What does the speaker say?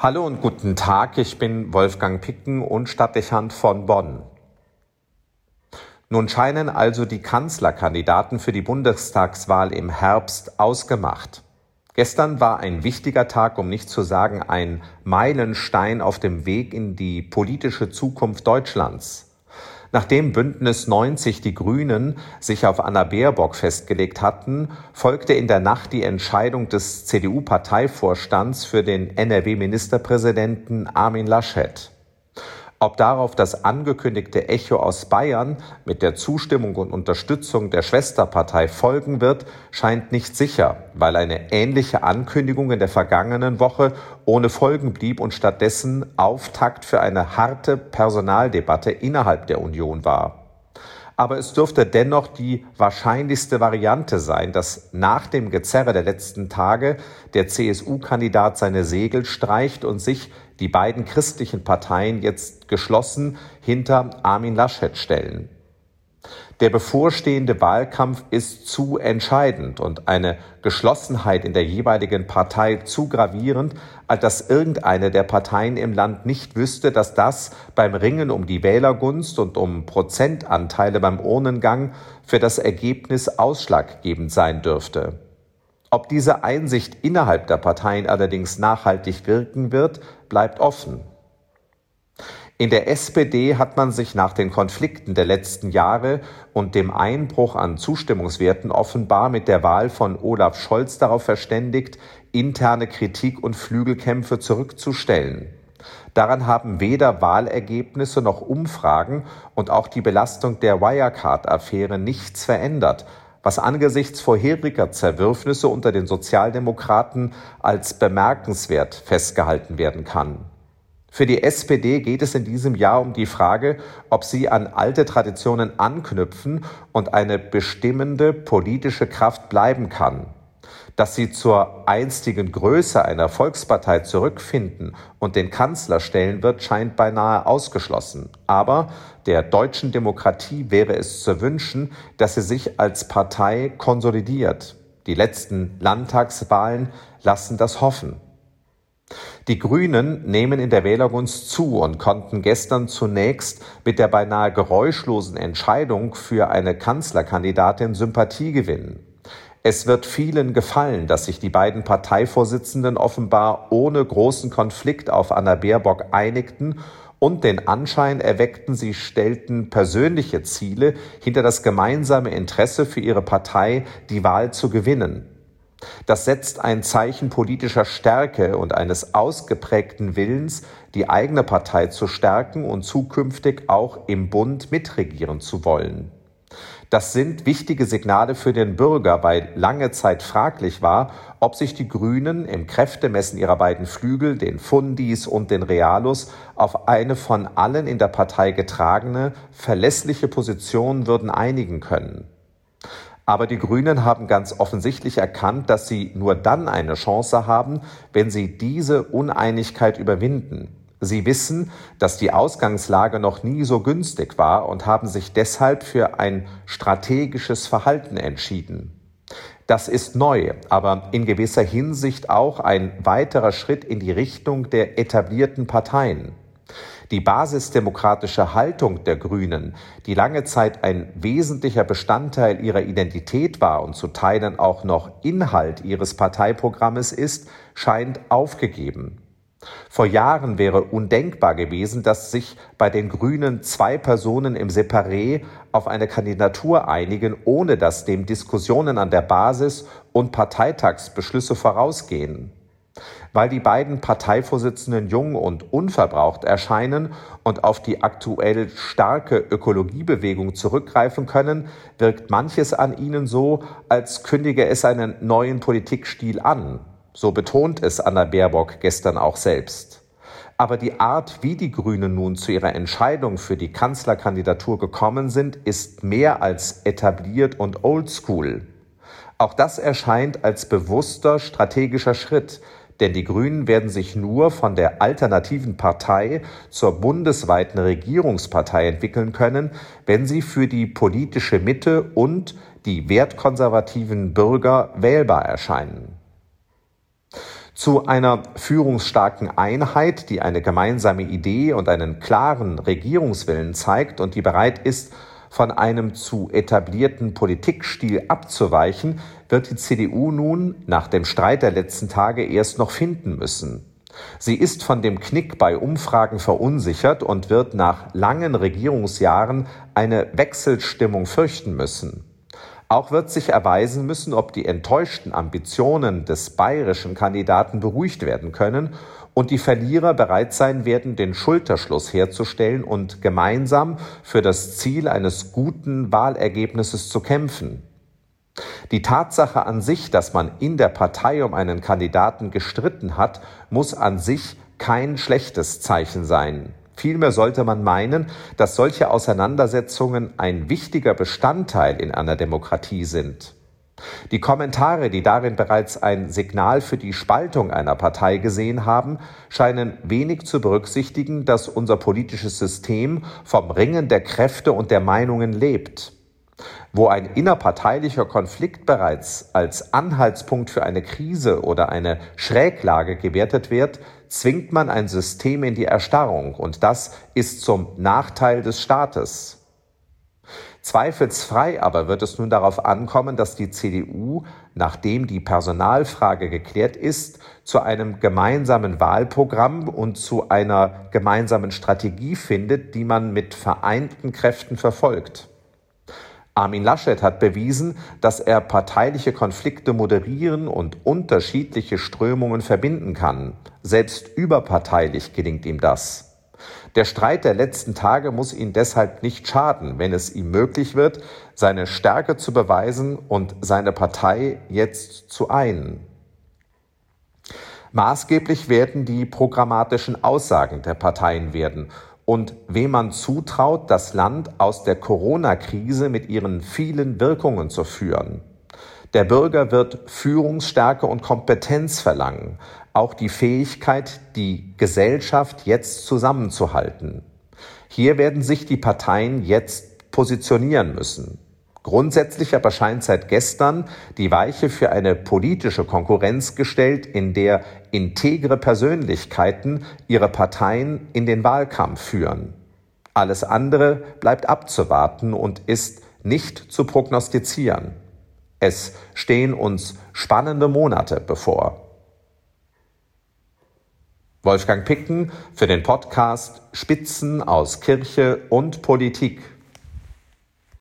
Hallo und guten Tag, ich bin Wolfgang Picken und Stadtdechant von Bonn. Nun scheinen also die Kanzlerkandidaten für die Bundestagswahl im Herbst ausgemacht. Gestern war ein wichtiger Tag, um nicht zu sagen ein Meilenstein auf dem Weg in die politische Zukunft Deutschlands. Nachdem Bündnis 90 die Grünen sich auf Anna Baerbock festgelegt hatten, folgte in der Nacht die Entscheidung des CDU-Parteivorstands für den NRW-Ministerpräsidenten Armin Laschet. Ob darauf das angekündigte Echo aus Bayern mit der Zustimmung und Unterstützung der Schwesterpartei folgen wird, scheint nicht sicher, weil eine ähnliche Ankündigung in der vergangenen Woche ohne Folgen blieb und stattdessen Auftakt für eine harte Personaldebatte innerhalb der Union war. Aber es dürfte dennoch die wahrscheinlichste Variante sein, dass nach dem Gezerre der letzten Tage der CSU-Kandidat seine Segel streicht und sich die beiden christlichen Parteien jetzt geschlossen hinter Armin Laschet stellen. Der bevorstehende Wahlkampf ist zu entscheidend und eine Geschlossenheit in der jeweiligen Partei zu gravierend, als dass irgendeine der Parteien im Land nicht wüsste, dass das beim Ringen um die Wählergunst und um Prozentanteile beim Urnengang für das Ergebnis ausschlaggebend sein dürfte. Ob diese Einsicht innerhalb der Parteien allerdings nachhaltig wirken wird, bleibt offen. In der SPD hat man sich nach den Konflikten der letzten Jahre und dem Einbruch an Zustimmungswerten offenbar mit der Wahl von Olaf Scholz darauf verständigt, interne Kritik und Flügelkämpfe zurückzustellen. Daran haben weder Wahlergebnisse noch Umfragen und auch die Belastung der Wirecard-Affäre nichts verändert, was angesichts vorheriger Zerwürfnisse unter den Sozialdemokraten als bemerkenswert festgehalten werden kann. Für die SPD geht es in diesem Jahr um die Frage, ob sie an alte Traditionen anknüpfen und eine bestimmende politische Kraft bleiben kann. Dass sie zur einstigen Größe einer Volkspartei zurückfinden und den Kanzler stellen wird, scheint beinahe ausgeschlossen. Aber der deutschen Demokratie wäre es zu wünschen, dass sie sich als Partei konsolidiert. Die letzten Landtagswahlen lassen das hoffen. Die Grünen nehmen in der Wählergunst zu und konnten gestern zunächst mit der beinahe geräuschlosen Entscheidung für eine Kanzlerkandidatin Sympathie gewinnen. Es wird vielen gefallen, dass sich die beiden Parteivorsitzenden offenbar ohne großen Konflikt auf Anna Baerbock einigten und den Anschein erweckten, sie stellten persönliche Ziele hinter das gemeinsame Interesse für ihre Partei, die Wahl zu gewinnen. Das setzt ein Zeichen politischer Stärke und eines ausgeprägten Willens, die eigene Partei zu stärken und zukünftig auch im Bund mitregieren zu wollen. Das sind wichtige Signale für den Bürger, weil lange Zeit fraglich war, ob sich die Grünen im Kräftemessen ihrer beiden Flügel, den Fundis und den Realus, auf eine von allen in der Partei getragene, verlässliche Position würden einigen können. Aber die Grünen haben ganz offensichtlich erkannt, dass sie nur dann eine Chance haben, wenn sie diese Uneinigkeit überwinden. Sie wissen, dass die Ausgangslage noch nie so günstig war und haben sich deshalb für ein strategisches Verhalten entschieden. Das ist neu, aber in gewisser Hinsicht auch ein weiterer Schritt in die Richtung der etablierten Parteien. Die basisdemokratische Haltung der Grünen, die lange Zeit ein wesentlicher Bestandteil ihrer Identität war und zu Teilen auch noch Inhalt ihres Parteiprogrammes ist, scheint aufgegeben. Vor Jahren wäre undenkbar gewesen, dass sich bei den Grünen zwei Personen im Separé auf eine Kandidatur einigen, ohne dass dem Diskussionen an der Basis und Parteitagsbeschlüsse vorausgehen weil die beiden Parteivorsitzenden jung und unverbraucht erscheinen und auf die aktuell starke Ökologiebewegung zurückgreifen können, wirkt manches an ihnen so, als kündige es einen neuen Politikstil an. So betont es Anna Baerbock gestern auch selbst. Aber die Art, wie die Grünen nun zu ihrer Entscheidung für die Kanzlerkandidatur gekommen sind, ist mehr als etabliert und oldschool. Auch das erscheint als bewusster strategischer Schritt, denn die Grünen werden sich nur von der alternativen Partei zur bundesweiten Regierungspartei entwickeln können, wenn sie für die politische Mitte und die wertkonservativen Bürger wählbar erscheinen. Zu einer führungsstarken Einheit, die eine gemeinsame Idee und einen klaren Regierungswillen zeigt und die bereit ist, von einem zu etablierten Politikstil abzuweichen, wird die CDU nun nach dem Streit der letzten Tage erst noch finden müssen. Sie ist von dem Knick bei Umfragen verunsichert und wird nach langen Regierungsjahren eine Wechselstimmung fürchten müssen. Auch wird sich erweisen müssen, ob die enttäuschten Ambitionen des bayerischen Kandidaten beruhigt werden können und die Verlierer bereit sein werden, den Schulterschluss herzustellen und gemeinsam für das Ziel eines guten Wahlergebnisses zu kämpfen. Die Tatsache an sich, dass man in der Partei um einen Kandidaten gestritten hat, muss an sich kein schlechtes Zeichen sein. Vielmehr sollte man meinen, dass solche Auseinandersetzungen ein wichtiger Bestandteil in einer Demokratie sind. Die Kommentare, die darin bereits ein Signal für die Spaltung einer Partei gesehen haben, scheinen wenig zu berücksichtigen, dass unser politisches System vom Ringen der Kräfte und der Meinungen lebt. Wo ein innerparteilicher Konflikt bereits als Anhaltspunkt für eine Krise oder eine Schräglage gewertet wird, zwingt man ein System in die Erstarrung, und das ist zum Nachteil des Staates. Zweifelsfrei aber wird es nun darauf ankommen, dass die CDU, nachdem die Personalfrage geklärt ist, zu einem gemeinsamen Wahlprogramm und zu einer gemeinsamen Strategie findet, die man mit vereinten Kräften verfolgt. Armin Laschet hat bewiesen, dass er parteiliche Konflikte moderieren und unterschiedliche Strömungen verbinden kann. Selbst überparteilich gelingt ihm das. Der Streit der letzten Tage muss ihn deshalb nicht schaden, wenn es ihm möglich wird, seine Stärke zu beweisen und seine Partei jetzt zu einen. Maßgeblich werden die programmatischen Aussagen der Parteien werden und wem man zutraut, das Land aus der Corona-Krise mit ihren vielen Wirkungen zu führen. Der Bürger wird Führungsstärke und Kompetenz verlangen, auch die Fähigkeit, die Gesellschaft jetzt zusammenzuhalten. Hier werden sich die Parteien jetzt positionieren müssen. Grundsätzlich aber scheint seit gestern die Weiche für eine politische Konkurrenz gestellt, in der integre Persönlichkeiten ihre Parteien in den Wahlkampf führen. Alles andere bleibt abzuwarten und ist nicht zu prognostizieren. Es stehen uns spannende Monate bevor. Wolfgang Picken für den Podcast Spitzen aus Kirche und Politik.